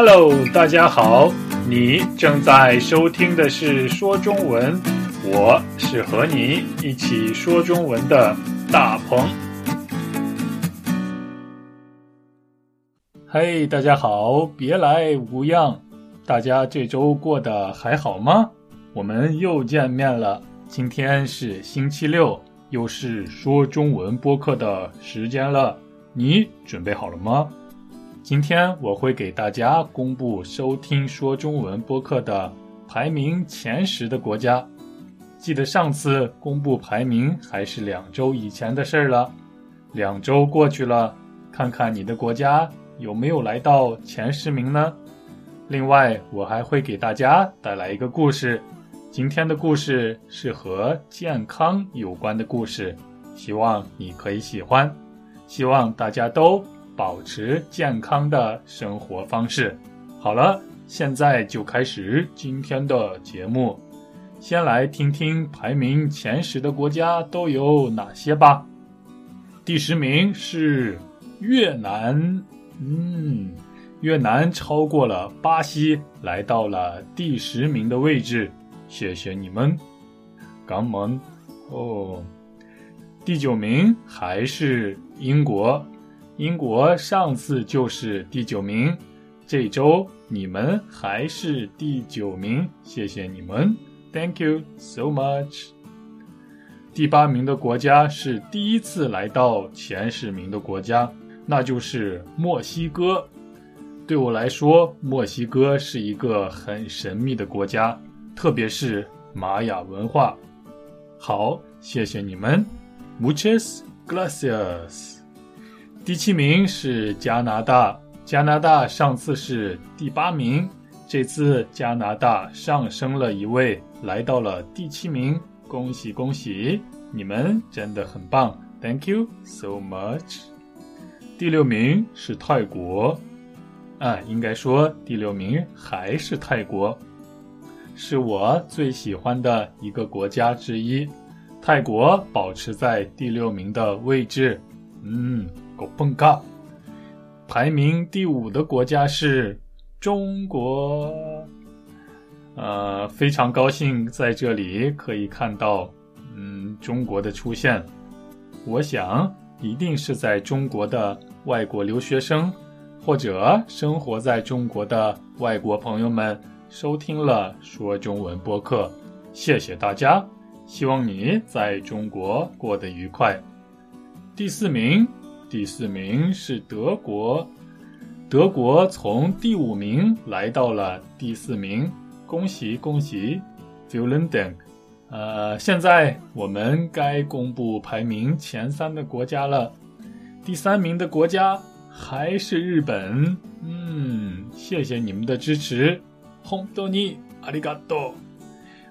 Hello，大家好，你正在收听的是说中文，我是和你一起说中文的大鹏。嘿，大家好，别来无恙，大家这周过得还好吗？我们又见面了，今天是星期六，又是说中文播客的时间了，你准备好了吗？今天我会给大家公布收听说中文播客的排名前十的国家。记得上次公布排名还是两周以前的事儿了，两周过去了，看看你的国家有没有来到前十名呢？另外，我还会给大家带来一个故事。今天的故事是和健康有关的故事，希望你可以喜欢。希望大家都。保持健康的生活方式。好了，现在就开始今天的节目。先来听听排名前十的国家都有哪些吧。第十名是越南，嗯，越南超过了巴西，来到了第十名的位置。谢谢你们，港门哦。第九名还是英国。英国上次就是第九名，这周你们还是第九名，谢谢你们，Thank you so much。第八名的国家是第一次来到前十名的国家，那就是墨西哥。对我来说，墨西哥是一个很神秘的国家，特别是玛雅文化。好，谢谢你们，Muchas gracias。第七名是加拿大，加拿大上次是第八名，这次加拿大上升了一位，来到了第七名，恭喜恭喜，你们真的很棒，Thank you so much。第六名是泰国，啊，应该说第六名还是泰国，是我最喜欢的一个国家之一，泰国保持在第六名的位置，嗯。狗蹦嘎，排名第五的国家是中国。呃，非常高兴在这里可以看到，嗯，中国的出现。我想，一定是在中国的外国留学生，或者生活在中国的外国朋友们收听了说中文播客。谢谢大家，希望你在中国过得愉快。第四名。第四名是德国，德国从第五名来到了第四名，恭喜恭喜 f i l a n d 呃，现在我们该公布排名前三的国家了。第三名的国家还是日本，嗯，谢谢你们的支持，红多尼阿里嘎多。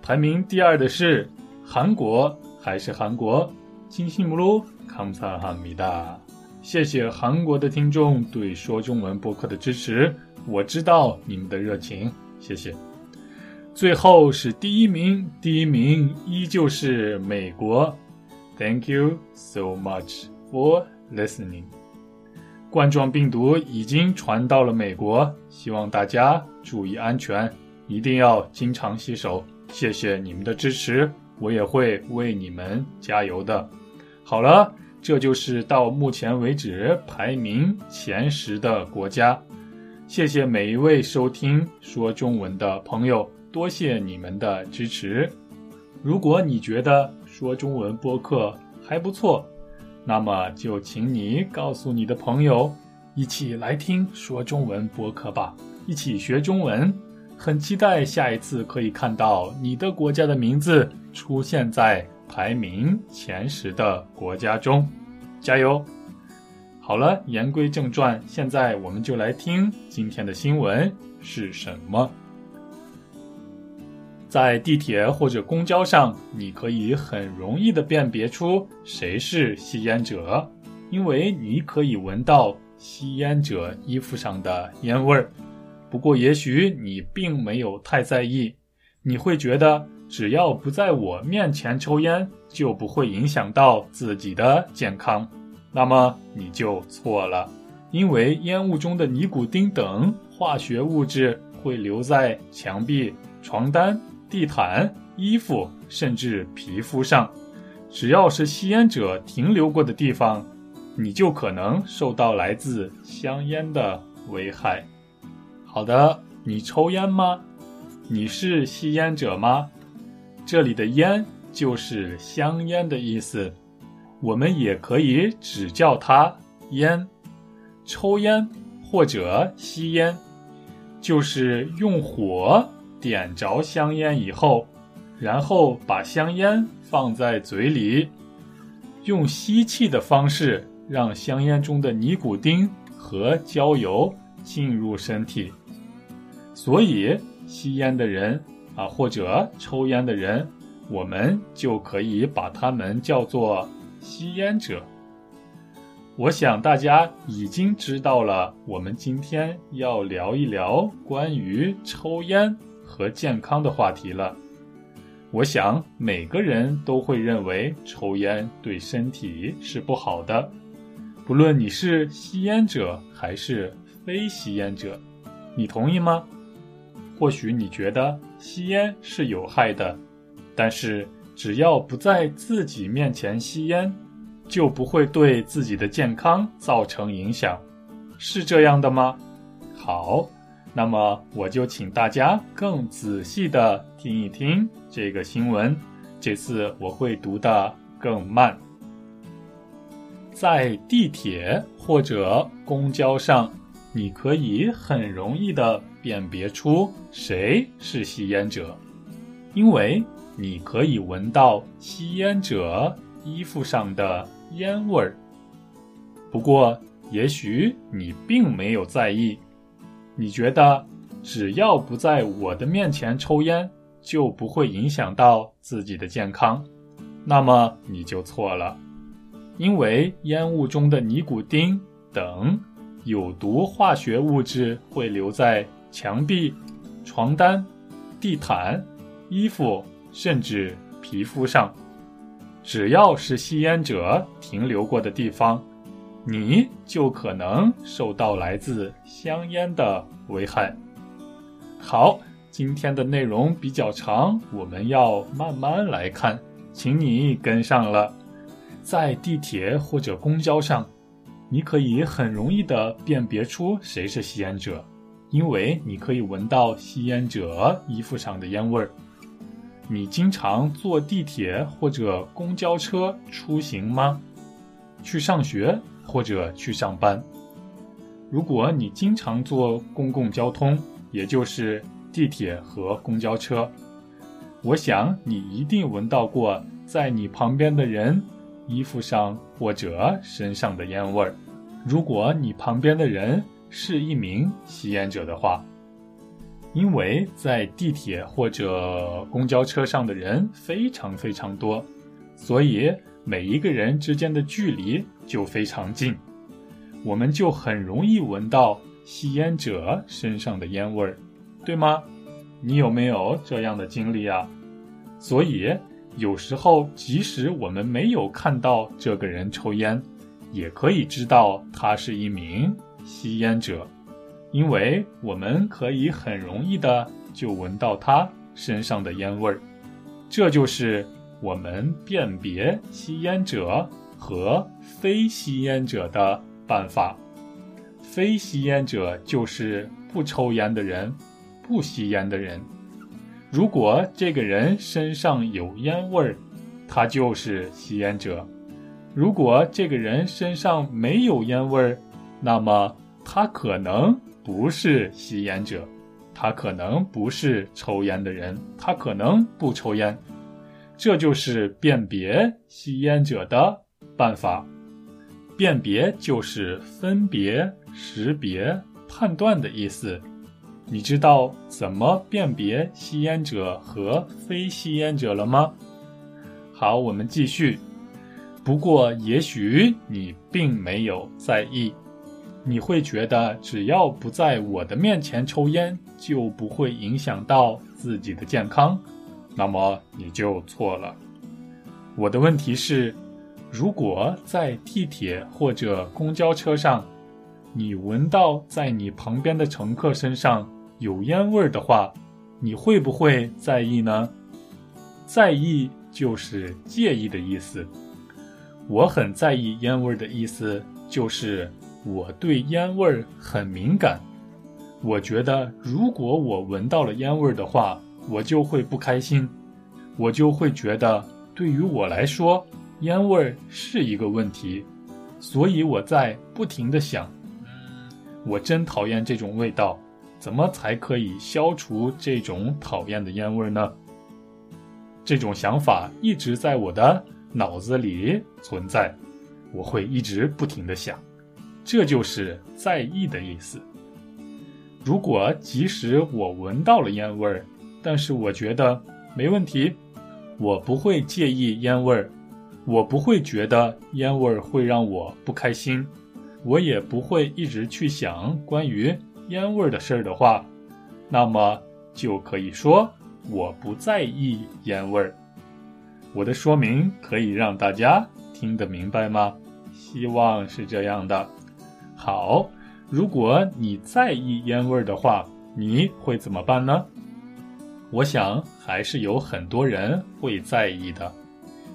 排名第二的是韩国，还是韩国，金星木鲁康萨哈米达。谢谢韩国的听众对说中文播客的支持，我知道你们的热情，谢谢。最后是第一名，第一名依旧是美国，Thank you so much for listening。冠状病毒已经传到了美国，希望大家注意安全，一定要经常洗手。谢谢你们的支持，我也会为你们加油的。好了。这就是到目前为止排名前十的国家。谢谢每一位收听说中文的朋友，多谢你们的支持。如果你觉得说中文播客还不错，那么就请你告诉你的朋友，一起来听说中文播客吧，一起学中文。很期待下一次可以看到你的国家的名字出现在。排名前十的国家中，加油！好了，言归正传，现在我们就来听今天的新闻是什么。在地铁或者公交上，你可以很容易的辨别出谁是吸烟者，因为你可以闻到吸烟者衣服上的烟味儿。不过，也许你并没有太在意，你会觉得。只要不在我面前抽烟，就不会影响到自己的健康。那么你就错了，因为烟雾中的尼古丁等化学物质会留在墙壁、床单、地毯、衣服，甚至皮肤上。只要是吸烟者停留过的地方，你就可能受到来自香烟的危害。好的，你抽烟吗？你是吸烟者吗？这里的“烟”就是香烟的意思，我们也可以只叫它烟。抽烟或者吸烟，就是用火点着香烟以后。然后把香烟放在嘴里，用吸气的方式让香烟中的尼古丁和焦油进入身体。所以，吸烟的人啊，或者抽烟的人，我们就可以把他们叫做吸烟者。我想大家已经知道了，我们今天要聊一聊关于抽烟和健康的话题了。我想每个人都会认为抽烟对身体是不好的，不论你是吸烟者还是非吸烟者，你同意吗？或许你觉得吸烟是有害的，但是只要不在自己面前吸烟，就不会对自己的健康造成影响，是这样的吗？好。那么我就请大家更仔细的听一听这个新闻。这次我会读的更慢。在地铁或者公交上，你可以很容易的辨别出谁是吸烟者，因为你可以闻到吸烟者衣服上的烟味儿。不过，也许你并没有在意。你觉得只要不在我的面前抽烟，就不会影响到自己的健康？那么你就错了，因为烟雾中的尼古丁等有毒化学物质会留在墙壁、床单、地毯、衣服，甚至皮肤上。只要是吸烟者停留过的地方。你就可能受到来自香烟的危害。好，今天的内容比较长，我们要慢慢来看，请你跟上了。在地铁或者公交上，你可以很容易的辨别出谁是吸烟者，因为你可以闻到吸烟者衣服上的烟味儿。你经常坐地铁或者公交车出行吗？去上学？或者去上班。如果你经常坐公共交通，也就是地铁和公交车，我想你一定闻到过在你旁边的人衣服上或者身上的烟味儿。如果你旁边的人是一名吸烟者的话，因为在地铁或者公交车上的人非常非常多，所以。每一个人之间的距离就非常近，我们就很容易闻到吸烟者身上的烟味儿，对吗？你有没有这样的经历啊？所以有时候，即使我们没有看到这个人抽烟，也可以知道他是一名吸烟者，因为我们可以很容易的就闻到他身上的烟味儿，这就是。我们辨别吸烟者和非吸烟者的办法。非吸烟者就是不抽烟的人，不吸烟的人。如果这个人身上有烟味儿，他就是吸烟者；如果这个人身上没有烟味儿，那么他可能不是吸烟者，他可能不是抽烟的人，他可能不抽烟。这就是辨别吸烟者的办法。辨别就是分别、识别、判断的意思。你知道怎么辨别吸烟者和非吸烟者了吗？好，我们继续。不过，也许你并没有在意，你会觉得只要不在我的面前抽烟，就不会影响到自己的健康。那么你就错了。我的问题是，如果在地铁或者公交车上，你闻到在你旁边的乘客身上有烟味儿的话，你会不会在意呢？在意就是介意的意思。我很在意烟味儿的意思就是我对烟味儿很敏感。我觉得如果我闻到了烟味儿的话，我就会不开心，我就会觉得对于我来说，烟味儿是一个问题。所以我在不停的想，嗯，我真讨厌这种味道，怎么才可以消除这种讨厌的烟味呢？这种想法一直在我的脑子里存在，我会一直不停的想，这就是在意的意思。如果即使我闻到了烟味儿，但是我觉得没问题，我不会介意烟味儿。我不会觉得烟味儿会让我不开心，我也不会一直去想关于烟味儿的事儿的话，那么就可以说我不在意烟味儿。我的说明可以让大家听得明白吗？希望是这样的。好，如果你在意烟味儿的话，你会怎么办呢？我想还是有很多人会在意的。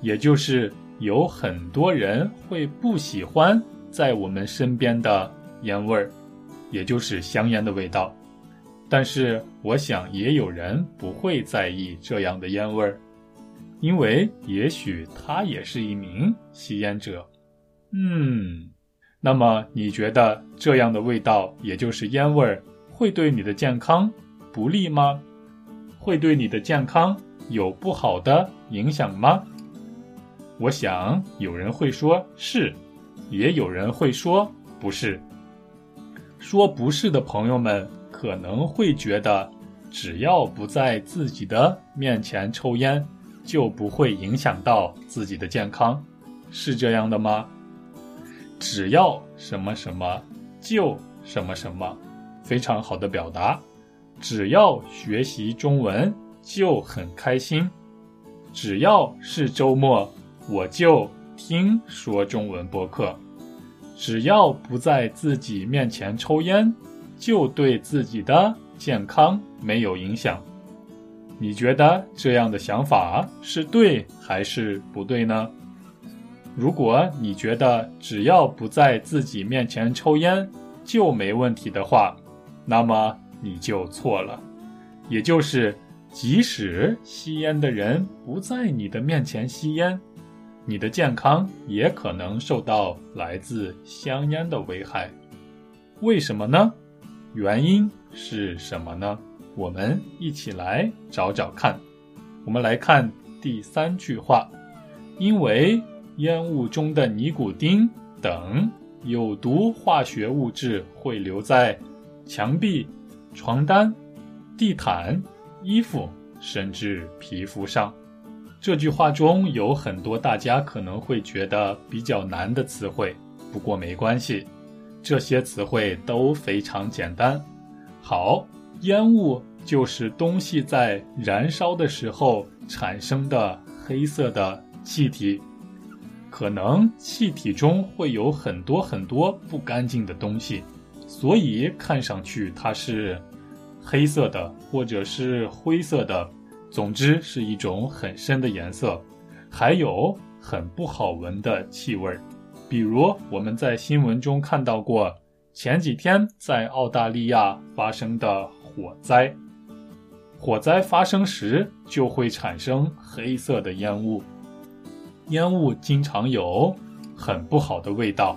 也就是有很多人会不喜欢在我们身边的烟味儿，也就是香烟的味道。但是我想也有人不会在意这样的烟味儿，因为也许他也是一名吸烟者。嗯，那么你觉得这样的味道，也就是烟味儿，会对你的健康不利吗？会对你的健康有不好的影响吗？我想有人会说是，也有人会说不是。说不是的朋友们可能会觉得，只要不在自己的面前抽烟，就不会影响到自己的健康，是这样的吗？只要什么什么就什么什么，非常好的表达。只要学习中文就很开心，只要是周末。我就听说中文播客，只要不在自己面前抽烟，就对自己的健康没有影响。你觉得这样的想法是对还是不对呢？如果你觉得只要不在自己面前抽烟就没问题的话，那么你就错了。也就是，即使吸烟的人不在你的面前吸烟。你的健康也可能受到来自香烟的危害，为什么呢？原因是什么呢？我们一起来找找看。我们来看第三句话：因为烟雾中的尼古丁等有毒化学物质会留在墙壁、床单、地毯、衣服，甚至皮肤上。这句话中有很多大家可能会觉得比较难的词汇，不过没关系，这些词汇都非常简单。好，烟雾就是东西在燃烧的时候产生的黑色的气体，可能气体中会有很多很多不干净的东西，所以看上去它是黑色的或者是灰色的。总之是一种很深的颜色，还有很不好闻的气味儿，比如我们在新闻中看到过前几天在澳大利亚发生的火灾。火灾发生时就会产生黑色的烟雾，烟雾经常有很不好的味道，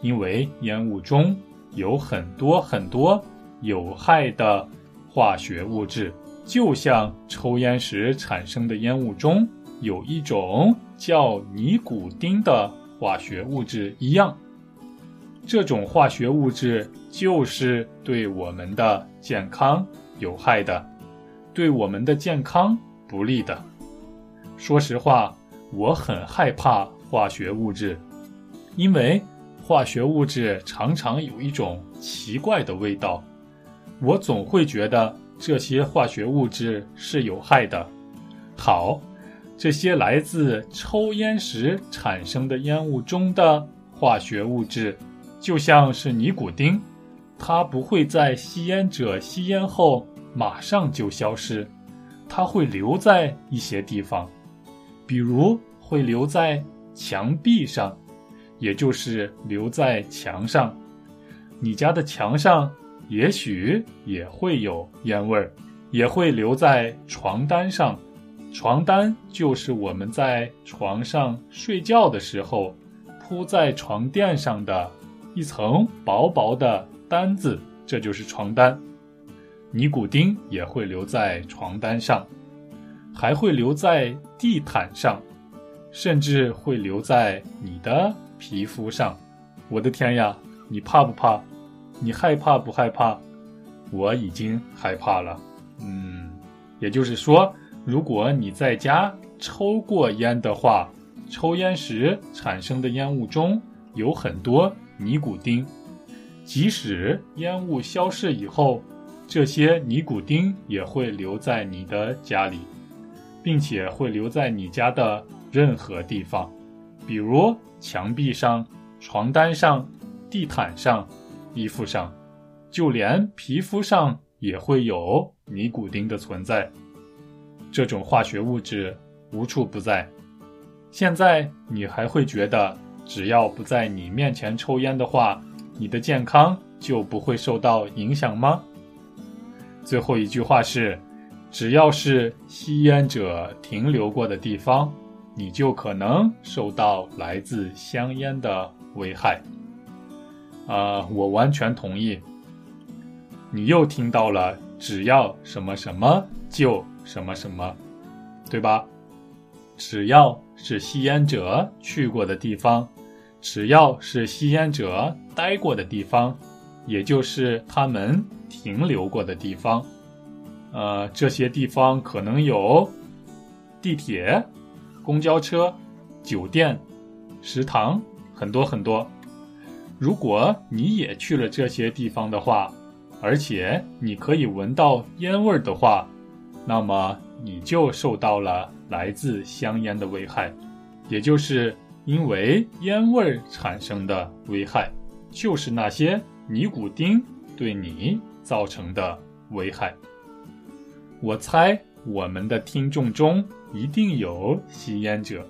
因为烟雾中有很多很多有害的化学物质。就像抽烟时产生的烟雾中有一种叫尼古丁的化学物质一样，这种化学物质就是对我们的健康有害的，对我们的健康不利的。说实话，我很害怕化学物质，因为化学物质常常有一种奇怪的味道，我总会觉得。这些化学物质是有害的。好，这些来自抽烟时产生的烟雾中的化学物质，就像是尼古丁，它不会在吸烟者吸烟后马上就消失，它会留在一些地方，比如会留在墙壁上，也就是留在墙上。你家的墙上也许也会有烟味儿，也会留在床单上。床单就是我们在床上睡觉的时候铺在床垫上的一层薄薄的单子，这就是床单。尼古丁也会留在床单上，还会留在地毯上，甚至会留在你的皮肤上。我的天呀，你怕不怕？你害怕不害怕？我已经害怕了。嗯，也就是说。如果你在家抽过烟的话，抽烟时产生的烟雾中有很多尼古丁，即使烟雾消逝以后，这些尼古丁也会留在你的家里，并且会留在你家的任何地方，比如墙壁上、床单上、地毯上、衣服上，就连皮肤上也会有尼古丁的存在。这种化学物质无处不在。现在你还会觉得，只要不在你面前抽烟的话，你的健康就不会受到影响吗？最后一句话是：只要是吸烟者停留过的地方，你就可能受到来自香烟的危害。啊，我完全同意。你又听到了，只要什么什么就。什么什么，对吧？只要是吸烟者去过的地方，只要是吸烟者待过的地方，也就是他们停留过的地方。呃，这些地方可能有地铁、公交车、酒店、食堂，很多很多。如果你也去了这些地方的话，而且你可以闻到烟味儿的话。那么你就受到了来自香烟的危害，也就是因为烟味产生的危害，就是那些尼古丁对你造成的危害。我猜我们的听众中一定有吸烟者，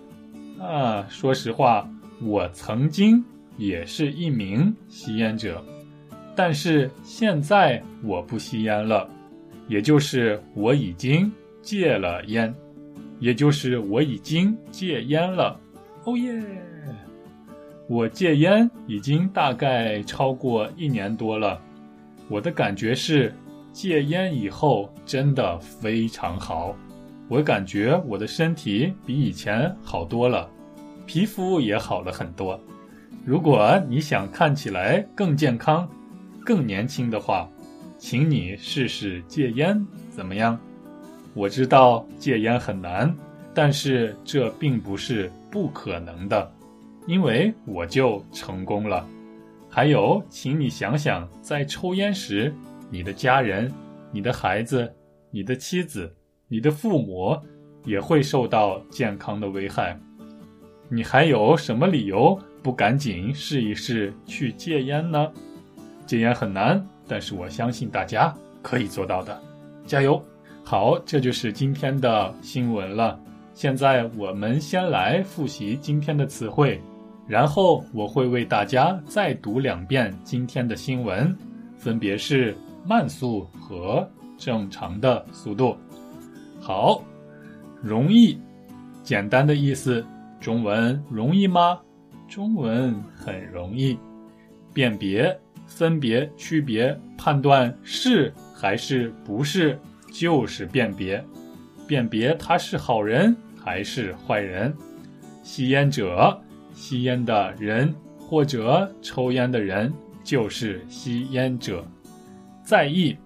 啊，说实话，我曾经也是一名吸烟者，但是现在我不吸烟了。也就是我已经戒了烟，也就是我已经戒烟了。哦耶！我戒烟已经大概超过一年多了。我的感觉是，戒烟以后真的非常好。我感觉我的身体比以前好多了，皮肤也好了很多。如果你想看起来更健康、更年轻的话，请你试试戒烟，怎么样？我知道戒烟很难，但是这并不是不可能的，因为我就成功了。还有，请你想想，在抽烟时，你的家人、你的孩子、你的妻子、你的父母也会受到健康的危害。你还有什么理由不赶紧试一试去戒烟呢？戒烟很难。但是我相信大家可以做到的，加油！好，这就是今天的新闻了。现在我们先来复习今天的词汇，然后我会为大家再读两遍今天的新闻，分别是慢速和正常的速度。好，容易，简单的意思，中文容易吗？中文很容易，辨别。分别、区别、判断是还是不是，就是辨别。辨别他是好人还是坏人。吸烟者，吸烟的人或者抽烟的人就是吸烟者。在意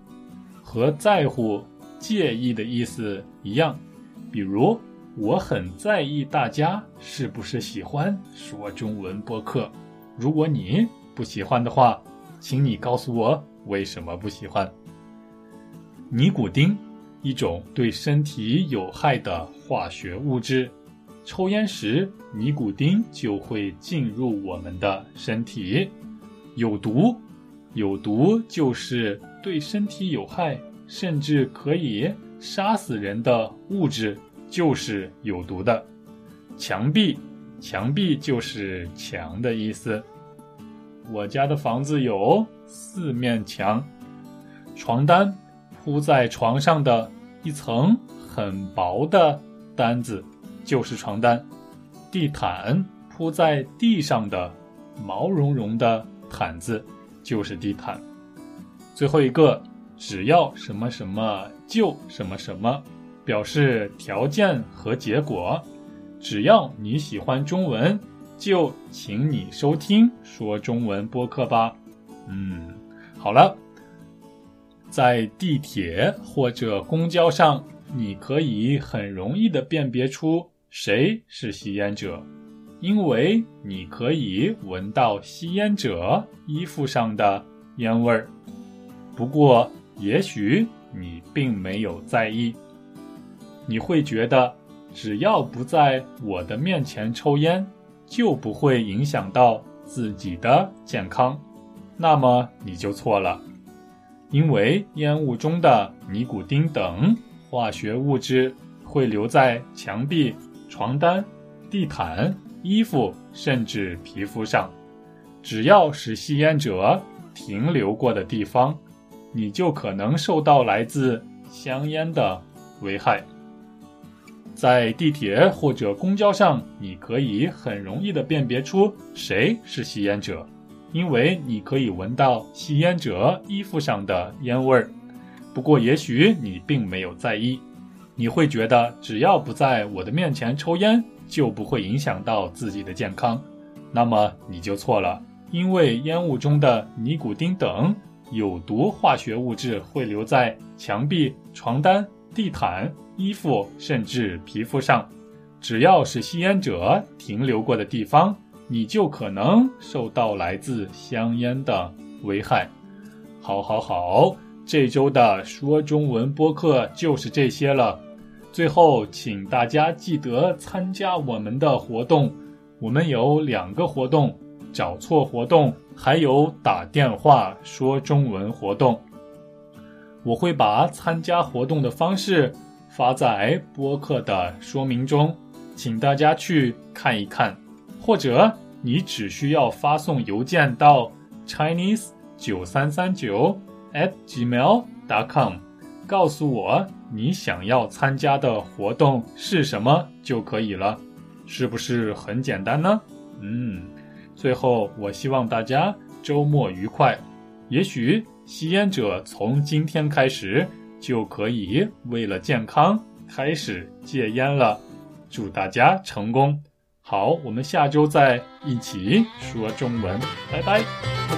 和在乎、介意的意思一样。比如，我很在意大家是不是喜欢说中文播客。如果你不喜欢的话。请你告诉我为什么不喜欢尼古丁，一种对身体有害的化学物质。抽烟时，尼古丁就会进入我们的身体。有毒，有毒就是对身体有害，甚至可以杀死人的物质，就是有毒的。墙壁，墙壁就是墙的意思。我家的房子有四面墙。床单，铺在床上的一层很薄的单子，就是床单。地毯，铺在地上的毛茸茸的。毯子就是地毯。最后一个，只要什么什么就什么什么，表示条件和结果。只要你喜欢中文，就请你收听说中文播客吧。嗯，好了，在地铁或者公交上，你可以很容易的辨别出谁是吸烟者。因为你可以闻到吸烟者衣服上的烟味儿，不过也许你并没有在意。你会觉得只要不在我的面前抽烟，就不会影响到自己的健康。那么你就错了，因为烟雾中的尼古丁等化学物质会留在墙壁、床单、地毯。衣服甚至皮肤上，只要是吸烟者停留过的地方，你就可能受到来自香烟的危害。在地铁或者公交上，你可以很容易的辨别出谁是吸烟者，因为你可以闻到吸烟者衣服上的烟味儿。不过，也许你并没有在意，你会觉得只要不在我的面前抽烟。就不会影响到自己的健康，那么你就错了，因为烟雾中的尼古丁等有毒化学物质会留在墙壁、床单、地毯、衣服甚至皮肤上，只要是吸烟者停留过的地方，你就可能受到来自香烟的危害。好，好，好，这周的说中文播客就是这些了。最后，请大家记得参加我们的活动。我们有两个活动：找错活动，还有打电话说中文活动。我会把参加活动的方式发在播客的说明中，请大家去看一看。或者你只需要发送邮件到 chinese 九三三九 at gmail dot com，告诉我。你想要参加的活动是什么就可以了，是不是很简单呢？嗯，最后我希望大家周末愉快。也许吸烟者从今天开始就可以为了健康开始戒烟了。祝大家成功！好，我们下周再一起说中文，拜拜。